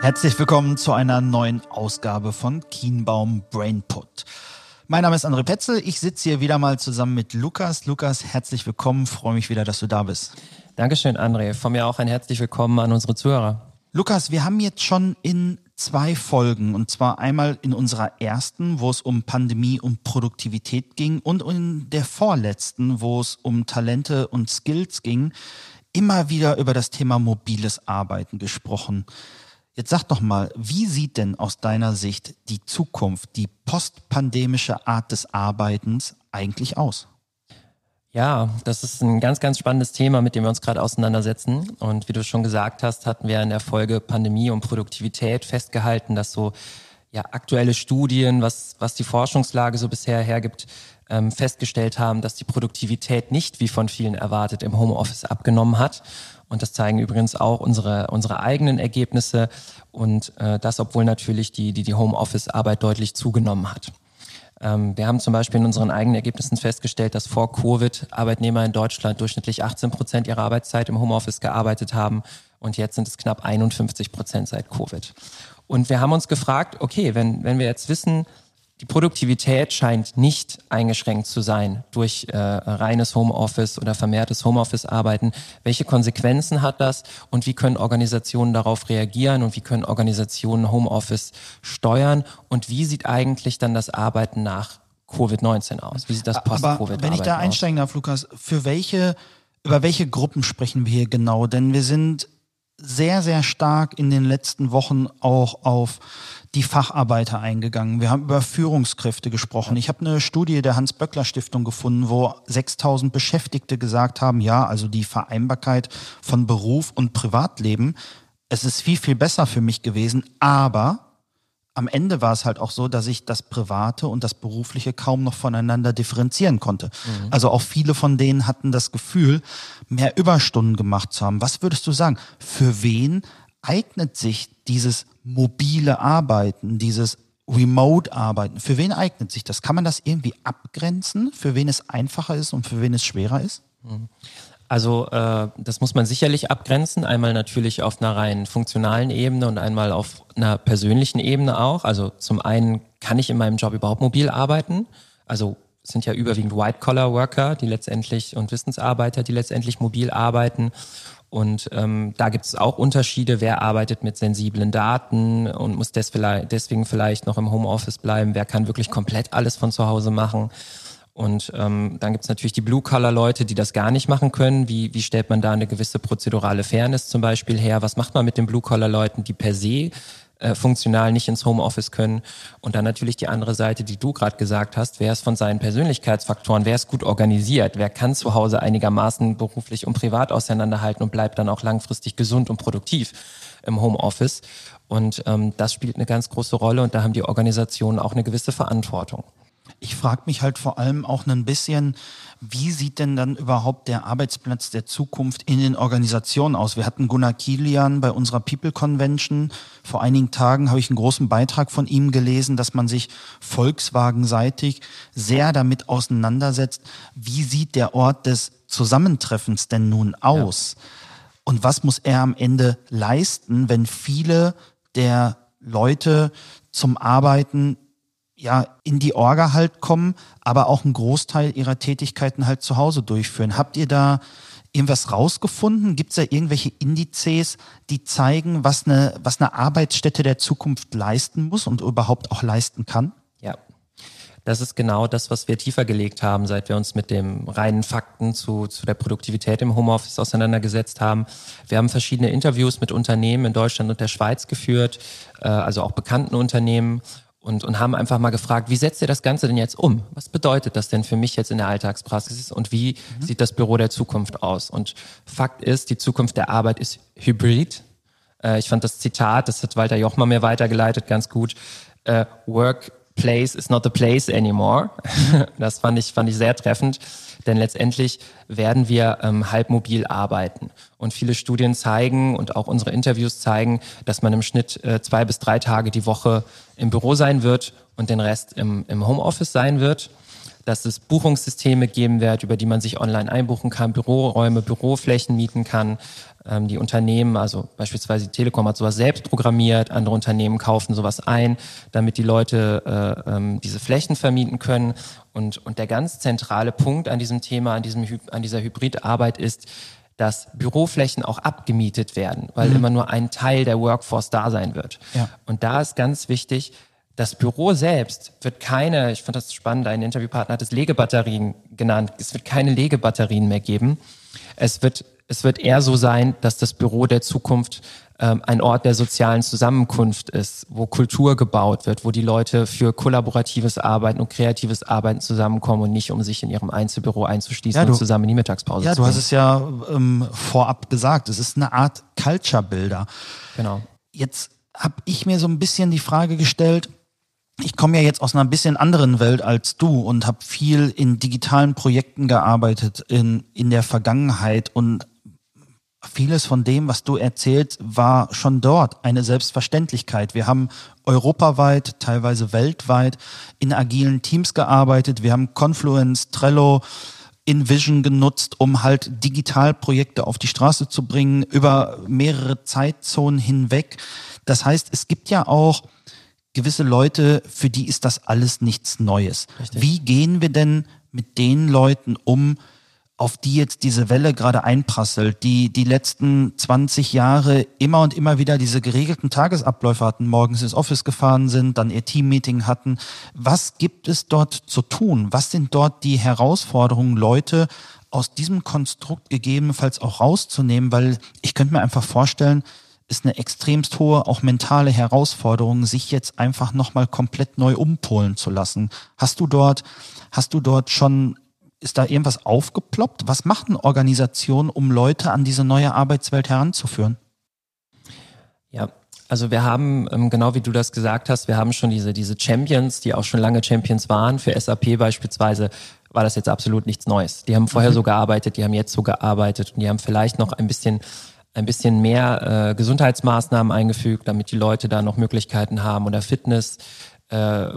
Herzlich willkommen zu einer neuen Ausgabe von Kienbaum Brainput. Mein Name ist André Petzel. Ich sitze hier wieder mal zusammen mit Lukas. Lukas, herzlich willkommen. Freue mich wieder, dass du da bist. Dankeschön, André. Von mir auch ein herzlich willkommen an unsere Zuhörer. Lukas, wir haben jetzt schon in zwei Folgen und zwar einmal in unserer ersten, wo es um Pandemie und Produktivität ging und in der vorletzten, wo es um Talente und Skills ging, immer wieder über das Thema mobiles Arbeiten gesprochen. Jetzt sag doch mal, wie sieht denn aus deiner Sicht die Zukunft, die postpandemische Art des Arbeitens eigentlich aus? Ja, das ist ein ganz, ganz spannendes Thema, mit dem wir uns gerade auseinandersetzen. Und wie du schon gesagt hast, hatten wir in der Folge Pandemie und Produktivität festgehalten, dass so ja, aktuelle Studien, was, was die Forschungslage so bisher hergibt, ähm, festgestellt haben, dass die Produktivität nicht, wie von vielen erwartet, im Homeoffice abgenommen hat. Und das zeigen übrigens auch unsere, unsere eigenen Ergebnisse. Und äh, das, obwohl natürlich die, die, die Homeoffice-Arbeit deutlich zugenommen hat. Ähm, wir haben zum Beispiel in unseren eigenen Ergebnissen festgestellt, dass vor Covid Arbeitnehmer in Deutschland durchschnittlich 18 Prozent ihrer Arbeitszeit im Homeoffice gearbeitet haben und jetzt sind es knapp 51 Prozent seit Covid. Und wir haben uns gefragt, okay, wenn, wenn wir jetzt wissen, die Produktivität scheint nicht eingeschränkt zu sein durch äh, reines Homeoffice oder vermehrtes Homeoffice-Arbeiten. Welche Konsequenzen hat das und wie können Organisationen darauf reagieren und wie können Organisationen Homeoffice steuern und wie sieht eigentlich dann das Arbeiten nach Covid-19 aus? Wie sieht das Post-Covid aus? Wenn ich da einsteigen darf, Lukas, für welche, über welche Gruppen sprechen wir hier genau? Denn wir sind sehr, sehr stark in den letzten Wochen auch auf die Facharbeiter eingegangen. Wir haben über Führungskräfte gesprochen. Ich habe eine Studie der Hans-Böckler-Stiftung gefunden, wo 6000 Beschäftigte gesagt haben, ja, also die Vereinbarkeit von Beruf und Privatleben, es ist viel, viel besser für mich gewesen, aber am Ende war es halt auch so, dass ich das Private und das Berufliche kaum noch voneinander differenzieren konnte. Mhm. Also auch viele von denen hatten das Gefühl, mehr Überstunden gemacht zu haben. Was würdest du sagen? Für wen eignet sich dieses mobile Arbeiten, dieses Remote-Arbeiten, für wen eignet sich das? Kann man das irgendwie abgrenzen, für wen es einfacher ist und für wen es schwerer ist? Mhm. Also äh, das muss man sicherlich abgrenzen. Einmal natürlich auf einer rein funktionalen Ebene und einmal auf einer persönlichen Ebene auch. Also zum einen kann ich in meinem Job überhaupt mobil arbeiten. Also es sind ja überwiegend White-Collar-Worker, die letztendlich und Wissensarbeiter, die letztendlich mobil arbeiten. Und ähm, da gibt es auch Unterschiede, wer arbeitet mit sensiblen Daten und muss deswegen vielleicht noch im Homeoffice bleiben, wer kann wirklich komplett alles von zu Hause machen. Und ähm, dann gibt's natürlich die Blue-Color-Leute, die das gar nicht machen können. Wie, wie stellt man da eine gewisse prozedurale Fairness zum Beispiel her? Was macht man mit den Blue-Color-Leuten, die per se äh, funktional nicht ins Homeoffice können? Und dann natürlich die andere Seite, die du gerade gesagt hast. Wer ist von seinen Persönlichkeitsfaktoren, wer ist gut organisiert? Wer kann zu Hause einigermaßen beruflich und privat auseinanderhalten und bleibt dann auch langfristig gesund und produktiv im Homeoffice? Und ähm, das spielt eine ganz große Rolle und da haben die Organisationen auch eine gewisse Verantwortung. Ich frage mich halt vor allem auch ein bisschen, wie sieht denn dann überhaupt der Arbeitsplatz der Zukunft in den Organisationen aus? Wir hatten Gunnar Kilian bei unserer People Convention. Vor einigen Tagen habe ich einen großen Beitrag von ihm gelesen, dass man sich Volkswagen-seitig sehr damit auseinandersetzt, wie sieht der Ort des Zusammentreffens denn nun aus? Ja. Und was muss er am Ende leisten, wenn viele der Leute zum Arbeiten ja, in die Orga halt kommen, aber auch einen Großteil ihrer Tätigkeiten halt zu Hause durchführen. Habt ihr da irgendwas rausgefunden? Gibt es da irgendwelche Indizes, die zeigen, was eine, was eine Arbeitsstätte der Zukunft leisten muss und überhaupt auch leisten kann? Ja. Das ist genau das, was wir tiefer gelegt haben, seit wir uns mit dem reinen Fakten zu, zu der Produktivität im Homeoffice auseinandergesetzt haben. Wir haben verschiedene Interviews mit Unternehmen in Deutschland und der Schweiz geführt, äh, also auch bekannten Unternehmen und, und haben einfach mal gefragt, wie setzt ihr das Ganze denn jetzt um? Was bedeutet das denn für mich jetzt in der Alltagspraxis und wie mhm. sieht das Büro der Zukunft aus? Und Fakt ist, die Zukunft der Arbeit ist hybrid. Äh, ich fand das Zitat, das hat Walter Jochmer mir weitergeleitet, ganz gut. Äh, Workplace is not the place anymore. das fand ich, fand ich sehr treffend. Denn letztendlich werden wir ähm, halbmobil arbeiten. Und viele Studien zeigen und auch unsere Interviews zeigen, dass man im Schnitt äh, zwei bis drei Tage die Woche im Büro sein wird und den Rest im, im Homeoffice sein wird dass es Buchungssysteme geben wird, über die man sich online einbuchen kann, Büroräume, Büroflächen mieten kann. Ähm, die Unternehmen, also beispielsweise die Telekom hat sowas selbst programmiert, andere Unternehmen kaufen sowas ein, damit die Leute äh, ähm, diese Flächen vermieten können. Und, und der ganz zentrale Punkt an diesem Thema, an, diesem, an dieser Hybridarbeit ist, dass Büroflächen auch abgemietet werden, weil mhm. immer nur ein Teil der Workforce da sein wird. Ja. Und da ist ganz wichtig, das Büro selbst wird keine, ich fand das spannend, ein Interviewpartner hat es Legebatterien genannt, es wird keine Legebatterien mehr geben. Es wird, es wird eher so sein, dass das Büro der Zukunft ähm, ein Ort der sozialen Zusammenkunft ist, wo Kultur gebaut wird, wo die Leute für kollaboratives Arbeiten und kreatives Arbeiten zusammenkommen und nicht um sich in ihrem Einzelbüro einzuschließen ja, du, und zusammen in die Mittagspause ja, zu gehen. Ja, du hast es ja ähm, vorab gesagt, es ist eine Art Culture Builder. Genau. Jetzt habe ich mir so ein bisschen die Frage gestellt, ich komme ja jetzt aus einer bisschen anderen Welt als du und habe viel in digitalen Projekten gearbeitet in, in der Vergangenheit und vieles von dem, was du erzählst, war schon dort eine Selbstverständlichkeit. Wir haben europaweit, teilweise weltweit in agilen Teams gearbeitet. Wir haben Confluence, Trello, InVision genutzt, um halt digital Projekte auf die Straße zu bringen, über mehrere Zeitzonen hinweg. Das heißt, es gibt ja auch gewisse Leute, für die ist das alles nichts Neues. Richtig. Wie gehen wir denn mit den Leuten um, auf die jetzt diese Welle gerade einprasselt, die die letzten 20 Jahre immer und immer wieder diese geregelten Tagesabläufe hatten, morgens ins Office gefahren sind, dann ihr Teammeeting hatten. Was gibt es dort zu tun? Was sind dort die Herausforderungen, Leute aus diesem Konstrukt gegebenenfalls auch rauszunehmen? Weil ich könnte mir einfach vorstellen, ist eine extremst hohe, auch mentale Herausforderung, sich jetzt einfach nochmal komplett neu umpolen zu lassen. Hast du dort, hast du dort schon, ist da irgendwas aufgeploppt? Was macht eine Organisation, um Leute an diese neue Arbeitswelt heranzuführen? Ja, also wir haben, ähm, genau wie du das gesagt hast, wir haben schon diese, diese Champions, die auch schon lange Champions waren. Für SAP beispielsweise war das jetzt absolut nichts Neues. Die haben vorher mhm. so gearbeitet, die haben jetzt so gearbeitet und die haben vielleicht noch ein bisschen ein bisschen mehr äh, Gesundheitsmaßnahmen eingefügt, damit die Leute da noch Möglichkeiten haben oder Fitness. Äh,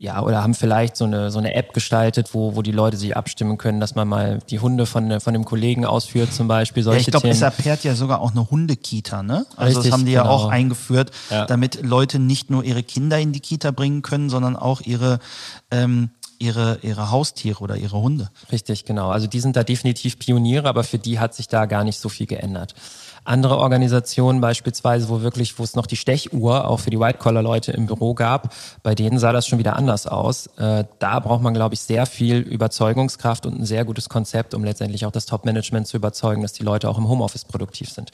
ja, oder haben vielleicht so eine, so eine App gestaltet, wo, wo die Leute sich abstimmen können, dass man mal die Hunde von, von dem Kollegen ausführt, zum Beispiel. Solche ja, ich glaube, SAP hat ja sogar auch eine Hundekita, ne? Also Richtig, das haben die genau. ja auch eingeführt, ja. damit Leute nicht nur ihre Kinder in die Kita bringen können, sondern auch ihre ähm, ihre, ihre Haustiere oder ihre Hunde. Richtig, genau. Also die sind da definitiv Pioniere, aber für die hat sich da gar nicht so viel geändert. Andere Organisationen beispielsweise, wo wirklich, wo es noch die Stechuhr auch für die White-Collar-Leute im Büro gab, bei denen sah das schon wieder anders aus. Äh, da braucht man, glaube ich, sehr viel Überzeugungskraft und ein sehr gutes Konzept, um letztendlich auch das Top-Management zu überzeugen, dass die Leute auch im Homeoffice produktiv sind.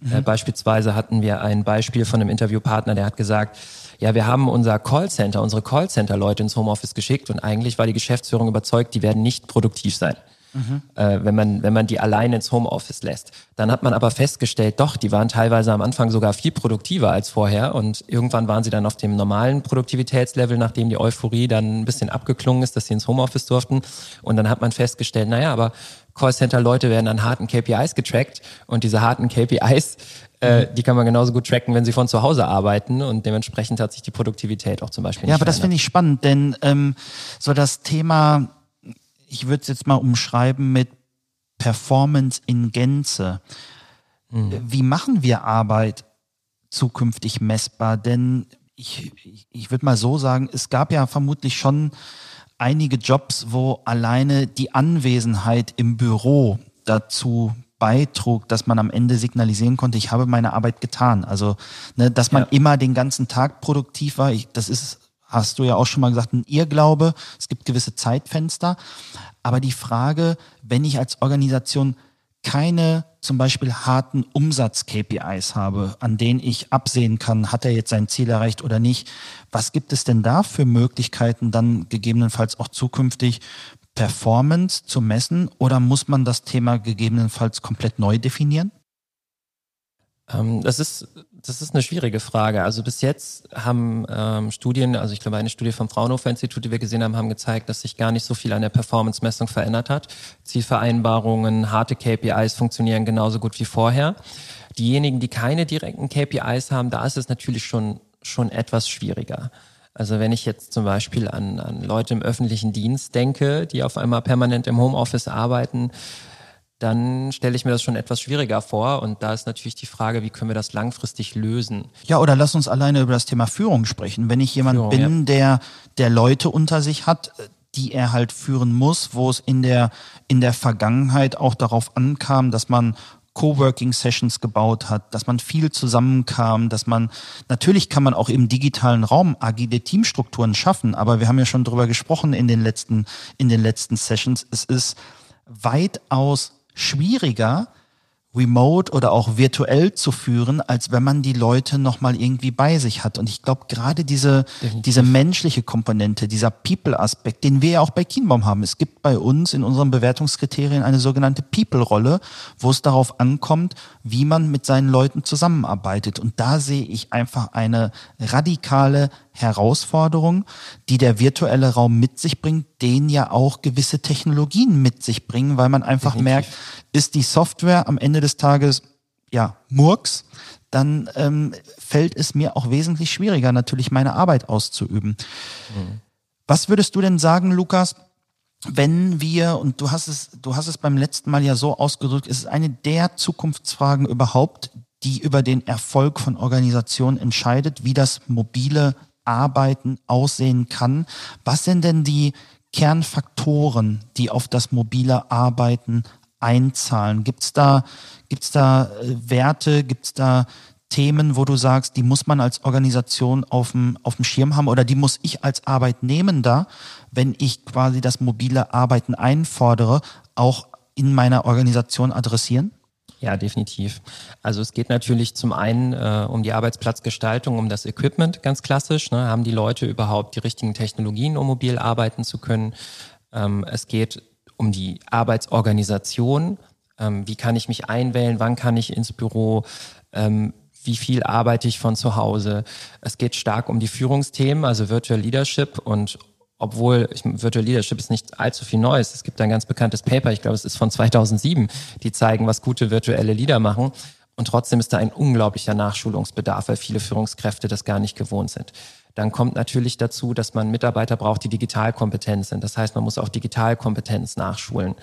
Mhm. Äh, beispielsweise hatten wir ein Beispiel von einem Interviewpartner, der hat gesagt, ja, wir haben unser Callcenter, unsere Callcenter-Leute ins Homeoffice geschickt und eigentlich war die Geschäftsführung überzeugt, die werden nicht produktiv sein mhm. äh, wenn, man, wenn man die alleine ins Homeoffice lässt. Dann hat man aber festgestellt, doch, die waren teilweise am Anfang sogar viel produktiver als vorher und irgendwann waren sie dann auf dem normalen Produktivitätslevel, nachdem die Euphorie dann ein bisschen abgeklungen ist, dass sie ins Homeoffice durften. Und dann hat man festgestellt, naja, aber Callcenter-Leute werden an harten KPIs getrackt und diese harten KPIs, äh, die kann man genauso gut tracken, wenn sie von zu Hause arbeiten und dementsprechend hat sich die Produktivität auch zum Beispiel. Ja, aber das finde ich spannend, denn ähm, so das Thema ich würde es jetzt mal umschreiben mit Performance in Gänze. Mhm. Wie machen wir Arbeit zukünftig messbar? Denn ich, ich würde mal so sagen, es gab ja vermutlich schon einige Jobs, wo alleine die Anwesenheit im Büro dazu beitrug, dass man am Ende signalisieren konnte, ich habe meine Arbeit getan. Also, ne, dass man ja. immer den ganzen Tag produktiv war, ich, das ist hast du ja auch schon mal gesagt, ein Irrglaube. Es gibt gewisse Zeitfenster. Aber die Frage, wenn ich als Organisation keine zum Beispiel harten Umsatz-KPIs habe, an denen ich absehen kann, hat er jetzt sein Ziel erreicht oder nicht. Was gibt es denn da für Möglichkeiten, dann gegebenenfalls auch zukünftig Performance zu messen oder muss man das Thema gegebenenfalls komplett neu definieren? Ähm, das ist das ist eine schwierige Frage. Also bis jetzt haben ähm, Studien, also ich glaube eine Studie vom Fraunhofer Institut, die wir gesehen haben, haben gezeigt, dass sich gar nicht so viel an der Performance-Messung verändert hat. Zielvereinbarungen, harte KPIs funktionieren genauso gut wie vorher. Diejenigen, die keine direkten KPIs haben, da ist es natürlich schon schon etwas schwieriger. Also wenn ich jetzt zum Beispiel an, an Leute im öffentlichen Dienst denke, die auf einmal permanent im Homeoffice arbeiten, dann stelle ich mir das schon etwas schwieriger vor. Und da ist natürlich die Frage, wie können wir das langfristig lösen? Ja, oder lass uns alleine über das Thema Führung sprechen. Wenn ich jemand Führung, bin, ja. der, der Leute unter sich hat, die er halt führen muss, wo es in der, in der Vergangenheit auch darauf ankam, dass man Coworking Sessions gebaut hat, dass man viel zusammenkam, dass man natürlich kann man auch im digitalen Raum agile Teamstrukturen schaffen, aber wir haben ja schon drüber gesprochen in den letzten in den letzten Sessions. Es ist weitaus schwieriger, remote oder auch virtuell zu führen, als wenn man die Leute nochmal irgendwie bei sich hat. Und ich glaube, gerade diese, diese menschliche Komponente, dieser People-Aspekt, den wir ja auch bei Kienbaum haben. Es gibt bei uns in unseren Bewertungskriterien eine sogenannte People-Rolle, wo es darauf ankommt, wie man mit seinen Leuten zusammenarbeitet. Und da sehe ich einfach eine radikale Herausforderung, die der virtuelle Raum mit sich bringt, den ja auch gewisse Technologien mit sich bringen, weil man einfach Definitiv. merkt, ist die Software am Ende des Tages ja Murks, dann ähm, fällt es mir auch wesentlich schwieriger, natürlich meine Arbeit auszuüben. Mhm. Was würdest du denn sagen, Lukas? Wenn wir, und du hast es, du hast es beim letzten Mal ja so ausgedrückt, es ist eine der Zukunftsfragen überhaupt, die über den Erfolg von Organisationen entscheidet, wie das mobile Arbeiten aussehen kann. Was sind denn die Kernfaktoren, die auf das mobile Arbeiten einzahlen? Gibt es da, gibt's da äh, Werte, gibt es da Themen, wo du sagst, die muss man als Organisation auf dem, auf dem Schirm haben oder die muss ich als Arbeitnehmender, wenn ich quasi das mobile Arbeiten einfordere, auch in meiner Organisation adressieren? Ja, definitiv. Also es geht natürlich zum einen äh, um die Arbeitsplatzgestaltung, um das Equipment, ganz klassisch. Ne? Haben die Leute überhaupt die richtigen Technologien, um mobil arbeiten zu können? Ähm, es geht um die Arbeitsorganisation. Ähm, wie kann ich mich einwählen? Wann kann ich ins Büro? Ähm, wie viel arbeite ich von zu Hause? Es geht stark um die Führungsthemen, also Virtual Leadership und obwohl ich, Virtual Leadership ist nicht allzu viel Neues. Es gibt ein ganz bekanntes Paper, ich glaube, es ist von 2007, die zeigen, was gute virtuelle Leader machen. Und trotzdem ist da ein unglaublicher Nachschulungsbedarf, weil viele Führungskräfte das gar nicht gewohnt sind. Dann kommt natürlich dazu, dass man Mitarbeiter braucht, die digitalkompetent sind. Das heißt, man muss auch Digitalkompetenz nachschulen.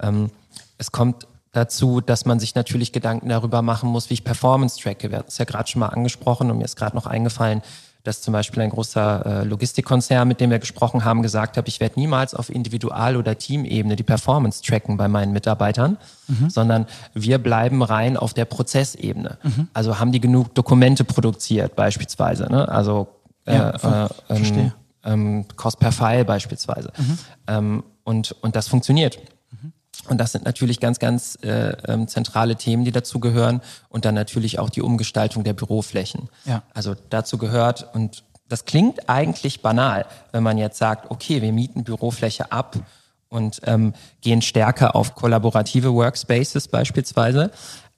Ähm, es kommt dazu, dass man sich natürlich Gedanken darüber machen muss, wie ich Performance tracke. Wir hatten es ja gerade schon mal angesprochen und mir ist gerade noch eingefallen, dass zum Beispiel ein großer äh, Logistikkonzern, mit dem wir gesprochen haben, gesagt hat, ich werde niemals auf Individual- oder Teamebene die Performance tracken bei meinen Mitarbeitern, mhm. sondern wir bleiben rein auf der Prozessebene. Mhm. Also haben die genug Dokumente produziert beispielsweise, ne? also äh, ja, äh, ähm, ähm, Cost per File beispielsweise. Mhm. Ähm, und, und das funktioniert. Und das sind natürlich ganz, ganz äh, ähm, zentrale Themen, die dazu gehören. Und dann natürlich auch die Umgestaltung der Büroflächen. Ja. Also dazu gehört, und das klingt eigentlich banal, wenn man jetzt sagt, okay, wir mieten Bürofläche ab und ähm, gehen stärker auf kollaborative Workspaces beispielsweise.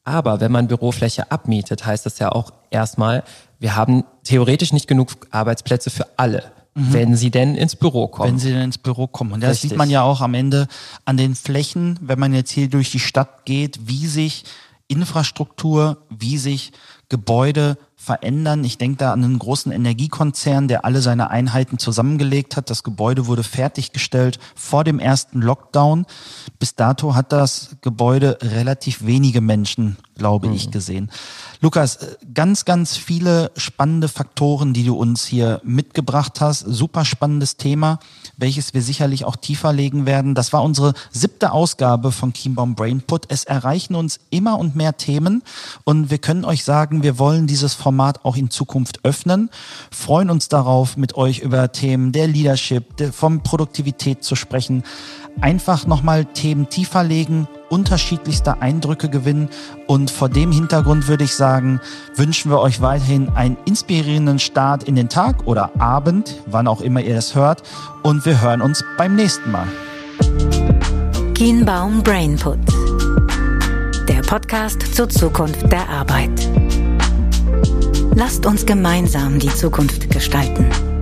Aber wenn man Bürofläche abmietet, heißt das ja auch erstmal, wir haben theoretisch nicht genug Arbeitsplätze für alle. Mhm. Wenn sie denn ins Büro kommen. Wenn sie denn ins Büro kommen. Und das Richtig. sieht man ja auch am Ende an den Flächen, wenn man jetzt hier durch die Stadt geht, wie sich Infrastruktur, wie sich Gebäude verändern. Ich denke da an einen großen Energiekonzern, der alle seine Einheiten zusammengelegt hat. Das Gebäude wurde fertiggestellt vor dem ersten Lockdown. Bis dato hat das Gebäude relativ wenige Menschen, glaube mhm. ich, gesehen. Lukas, ganz, ganz viele spannende Faktoren, die du uns hier mitgebracht hast. Super spannendes Thema, welches wir sicherlich auch tiefer legen werden. Das war unsere siebte Ausgabe von Kienbaum Brainput. Es erreichen uns immer und mehr Themen und wir können euch sagen, wir wollen dieses Format auch in Zukunft öffnen, freuen uns darauf, mit euch über Themen der Leadership, der, von Produktivität zu sprechen, einfach nochmal Themen tiefer legen unterschiedlichste Eindrücke gewinnen. Und vor dem Hintergrund würde ich sagen, wünschen wir euch weiterhin einen inspirierenden Start in den Tag oder Abend, wann auch immer ihr es hört. Und wir hören uns beim nächsten Mal. Kienbaum Brainput. Der Podcast zur Zukunft der Arbeit. Lasst uns gemeinsam die Zukunft gestalten.